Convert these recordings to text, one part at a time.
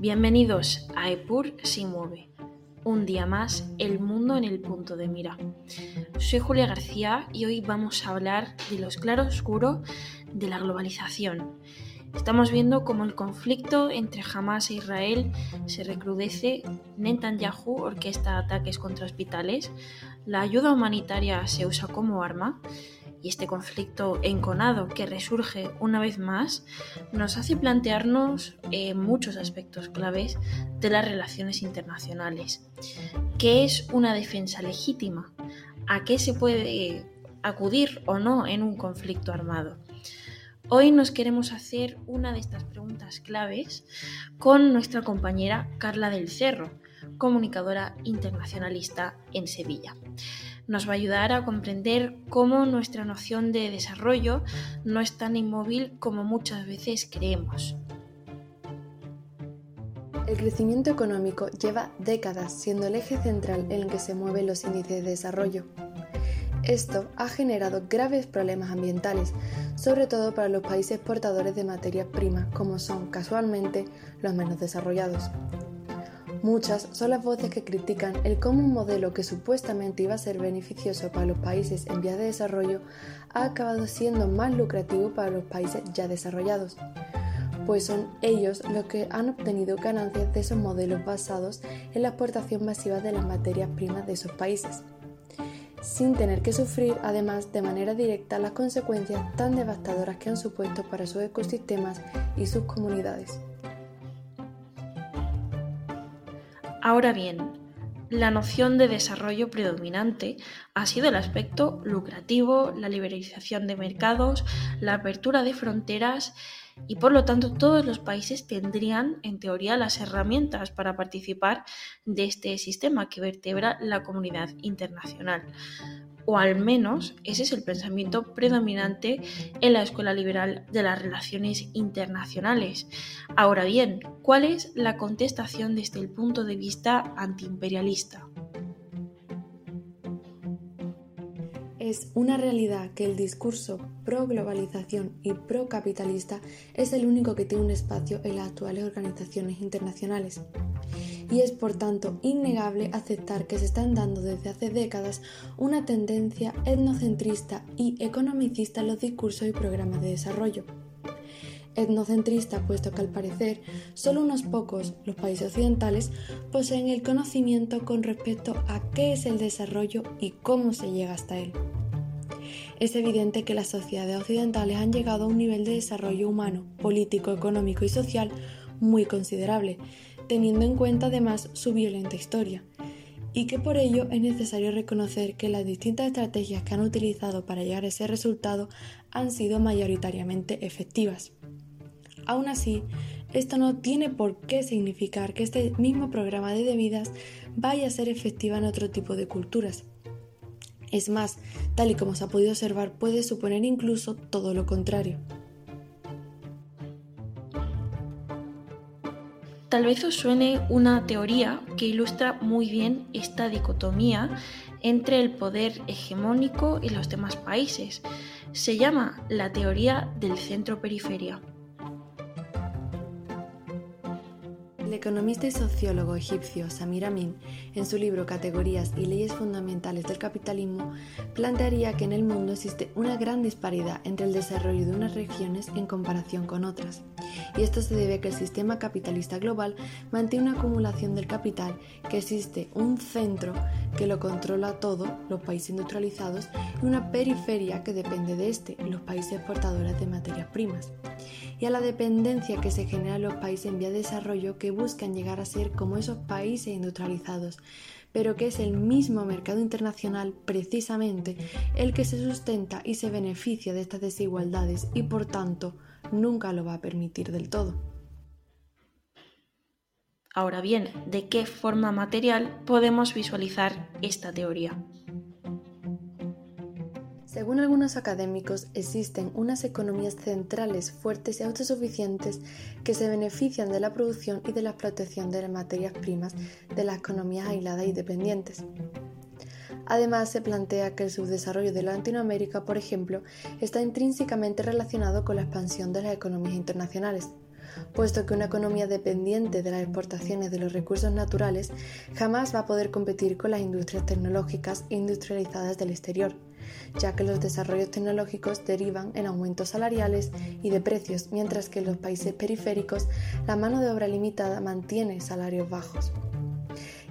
Bienvenidos a EPUR Si Mueve. Un día más, el mundo en el punto de mira. Soy Julia García y hoy vamos a hablar de los claroscuros de la globalización. Estamos viendo cómo el conflicto entre Hamas e Israel se recrudece, Netanyahu orquesta ataques contra hospitales, la ayuda humanitaria se usa como arma y este conflicto enconado que resurge una vez más nos hace plantearnos eh, muchos aspectos claves de las relaciones internacionales. ¿Qué es una defensa legítima? ¿A qué se puede acudir o no en un conflicto armado? Hoy nos queremos hacer una de estas preguntas claves con nuestra compañera Carla del Cerro, comunicadora internacionalista en Sevilla nos va a ayudar a comprender cómo nuestra noción de desarrollo no es tan inmóvil como muchas veces creemos. El crecimiento económico lleva décadas siendo el eje central en el que se mueven los índices de desarrollo. Esto ha generado graves problemas ambientales, sobre todo para los países portadores de materias primas como son casualmente los menos desarrollados. Muchas son las voces que critican el cómo un modelo que supuestamente iba a ser beneficioso para los países en vías de desarrollo ha acabado siendo más lucrativo para los países ya desarrollados, pues son ellos los que han obtenido ganancias de esos modelos basados en la exportación masiva de las materias primas de esos países, sin tener que sufrir además de manera directa las consecuencias tan devastadoras que han supuesto para sus ecosistemas y sus comunidades. Ahora bien, la noción de desarrollo predominante ha sido el aspecto lucrativo, la liberalización de mercados, la apertura de fronteras y por lo tanto todos los países tendrían en teoría las herramientas para participar de este sistema que vertebra la comunidad internacional o al menos ese es el pensamiento predominante en la Escuela Liberal de las Relaciones Internacionales. Ahora bien, ¿cuál es la contestación desde el punto de vista antiimperialista? Es una realidad que el discurso pro-globalización y pro-capitalista es el único que tiene un espacio en las actuales organizaciones internacionales y es por tanto innegable aceptar que se están dando desde hace décadas una tendencia etnocentrista y economicista en los discursos y programas de desarrollo. Etnocentrista, puesto que al parecer solo unos pocos, los países occidentales, poseen el conocimiento con respecto a qué es el desarrollo y cómo se llega hasta él. Es evidente que las sociedades occidentales han llegado a un nivel de desarrollo humano, político, económico y social muy considerable, teniendo en cuenta además su violenta historia, y que por ello es necesario reconocer que las distintas estrategias que han utilizado para llegar a ese resultado han sido mayoritariamente efectivas. Aún así, esto no tiene por qué significar que este mismo programa de debidas vaya a ser efectiva en otro tipo de culturas. Es más, tal y como se ha podido observar, puede suponer incluso todo lo contrario. Tal vez os suene una teoría que ilustra muy bien esta dicotomía entre el poder hegemónico y los demás países. Se llama la teoría del centro-periferia. El economista y sociólogo egipcio Samir Amin, en su libro Categorías y leyes fundamentales del capitalismo, plantearía que en el mundo existe una gran disparidad entre el desarrollo de unas regiones en comparación con otras. Y esto se debe a que el sistema capitalista global mantiene una acumulación del capital, que existe un centro que lo controla todo, los países industrializados, y una periferia que depende de este, los países exportadores de materias primas y a la dependencia que se genera en los países en vía de desarrollo que buscan llegar a ser como esos países industrializados, pero que es el mismo mercado internacional precisamente el que se sustenta y se beneficia de estas desigualdades y por tanto nunca lo va a permitir del todo. Ahora bien, ¿de qué forma material podemos visualizar esta teoría? Según algunos académicos, existen unas economías centrales fuertes y autosuficientes que se benefician de la producción y de la explotación de las materias primas de las economías aisladas y dependientes. Además, se plantea que el subdesarrollo de Latinoamérica, por ejemplo, está intrínsecamente relacionado con la expansión de las economías internacionales, puesto que una economía dependiente de las exportaciones de los recursos naturales jamás va a poder competir con las industrias tecnológicas industrializadas del exterior, ya que los desarrollos tecnológicos derivan en aumentos salariales y de precios, mientras que en los países periféricos la mano de obra limitada mantiene salarios bajos.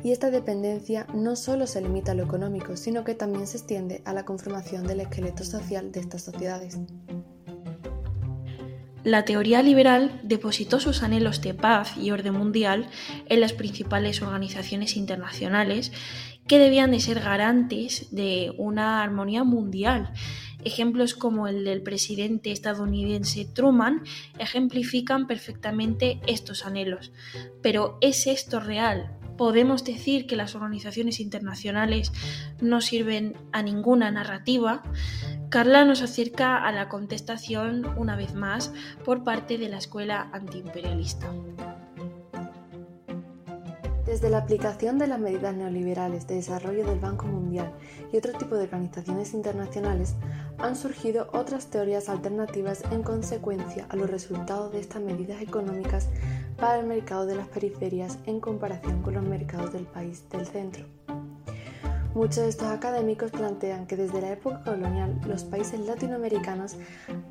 Y esta dependencia no solo se limita a lo económico, sino que también se extiende a la conformación del esqueleto social de estas sociedades. La teoría liberal depositó sus anhelos de paz y orden mundial en las principales organizaciones internacionales que debían de ser garantes de una armonía mundial. Ejemplos como el del presidente estadounidense Truman ejemplifican perfectamente estos anhelos. Pero ¿es esto real? podemos decir que las organizaciones internacionales no sirven a ninguna narrativa, Carla nos acerca a la contestación una vez más por parte de la escuela antiimperialista. Desde la aplicación de las medidas neoliberales de desarrollo del Banco Mundial y otro tipo de organizaciones internacionales, han surgido otras teorías alternativas en consecuencia a los resultados de estas medidas económicas para el mercado de las periferias en comparación con los mercados del país del centro. Muchos de estos académicos plantean que desde la época colonial los países latinoamericanos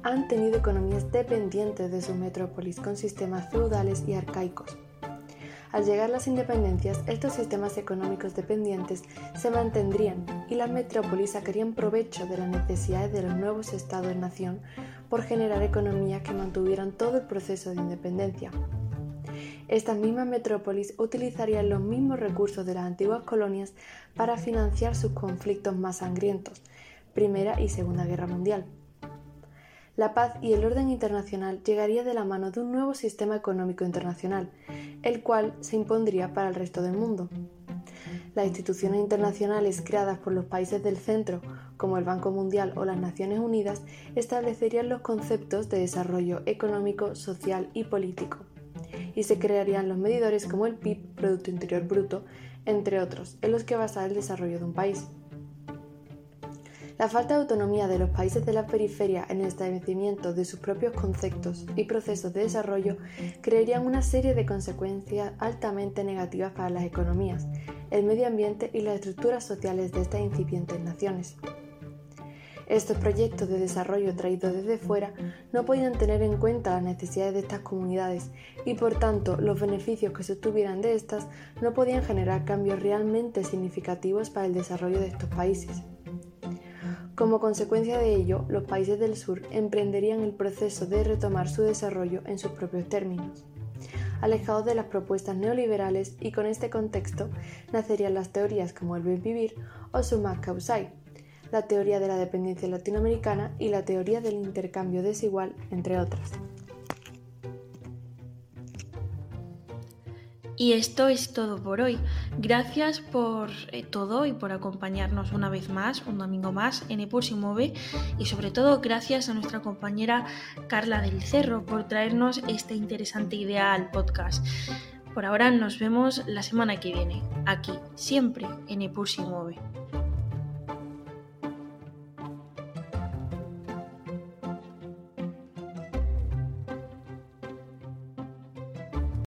han tenido economías dependientes de su metrópolis con sistemas feudales y arcaicos. Al llegar las independencias, estos sistemas económicos dependientes se mantendrían y las metrópolis sacarían provecho de las necesidades de los nuevos estados-nación por generar economías que mantuvieran todo el proceso de independencia. Estas mismas metrópolis utilizarían los mismos recursos de las antiguas colonias para financiar sus conflictos más sangrientos, Primera y Segunda Guerra Mundial. La paz y el orden internacional llegaría de la mano de un nuevo sistema económico internacional, el cual se impondría para el resto del mundo. Las instituciones internacionales creadas por los países del centro, como el Banco Mundial o las Naciones Unidas, establecerían los conceptos de desarrollo económico, social y político y se crearían los medidores como el PIB, Producto Interior Bruto, entre otros, en los que basar el desarrollo de un país. La falta de autonomía de los países de la periferia en el establecimiento de sus propios conceptos y procesos de desarrollo crearían una serie de consecuencias altamente negativas para las economías, el medio ambiente y las estructuras sociales de estas incipientes naciones. Estos proyectos de desarrollo traídos desde fuera no podían tener en cuenta las necesidades de estas comunidades y por tanto los beneficios que se obtuvieran de estas no podían generar cambios realmente significativos para el desarrollo de estos países. Como consecuencia de ello, los países del sur emprenderían el proceso de retomar su desarrollo en sus propios términos alejados de las propuestas neoliberales y con este contexto nacerían las teorías como el buen vivir o summa causai, la teoría de la dependencia latinoamericana y la teoría del intercambio desigual, entre otras. Y esto es todo por hoy. Gracias por eh, todo y por acompañarnos una vez más, un domingo más, en Epurs y Move. Y sobre todo, gracias a nuestra compañera Carla del Cerro por traernos esta interesante idea al podcast. Por ahora nos vemos la semana que viene, aquí, siempre en Epurs y Move.